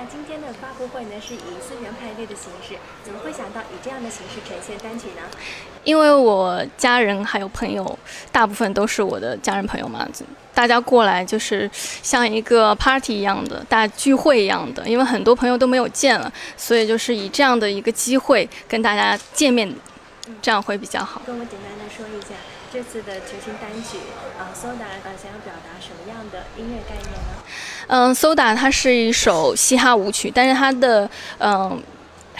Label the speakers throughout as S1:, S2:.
S1: 那今天的发布会呢是以四人派对的形式，怎么会想到以这样的形式呈现单曲呢？
S2: 因为我家人还有朋友，大部分都是我的家人朋友嘛，大家过来就是像一个 party 一样的大聚会一样的，因为很多朋友都没有见了，所以就是以这样的一个机会跟大家见面，这样会比较好。
S1: 跟我简单的说一下这次的全新单曲啊，Soda 呃想要表达什么样的音乐概念呢？
S2: 嗯，Soda 它是一首嘻哈舞曲，但是它的嗯。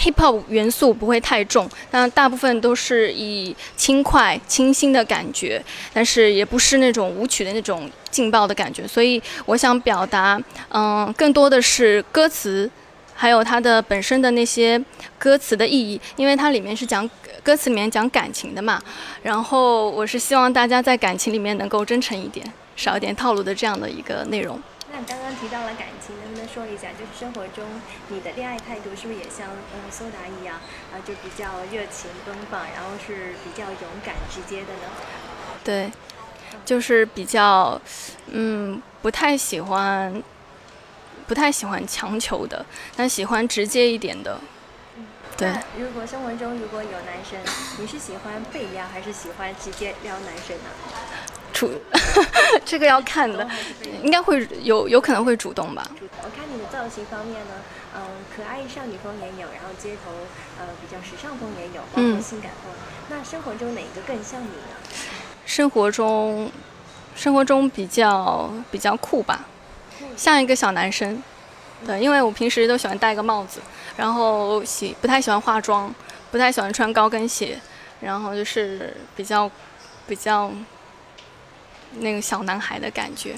S2: hip hop 元素不会太重，那大部分都是以轻快、清新的感觉，但是也不是那种舞曲的那种劲爆的感觉。所以我想表达，嗯，更多的是歌词，还有它的本身的那些歌词的意义，因为它里面是讲歌词里面讲感情的嘛。然后我是希望大家在感情里面能够真诚一点，少一点套路的这样的一个内容。
S1: 刚刚提到了感情，能不能说一下，就是生活中你的恋爱态度是不是也像嗯苏达一样啊，就比较热情奔放，然后是比较勇敢直接的呢？
S2: 对，就是比较嗯不太喜欢不太喜欢强求的，但喜欢直接一点的。对。
S1: 如果生活中如果有男生，你是喜欢被撩还是喜欢直接撩男生呢？
S2: 主 这个要看的，应该会有有可能会主动吧。
S1: 我看你的造型方面呢，嗯，可爱少女风也有，然后街头呃比较时尚风也有，包括性感风。那生活中哪一个更像你呢？
S2: 生活中，生活中比较比较酷吧，像一个小男生。对，因为我平时都喜欢戴个帽子，然后喜不太喜欢化妆，不太喜欢穿高跟鞋，然后就是比较比较。那个小男孩的感觉。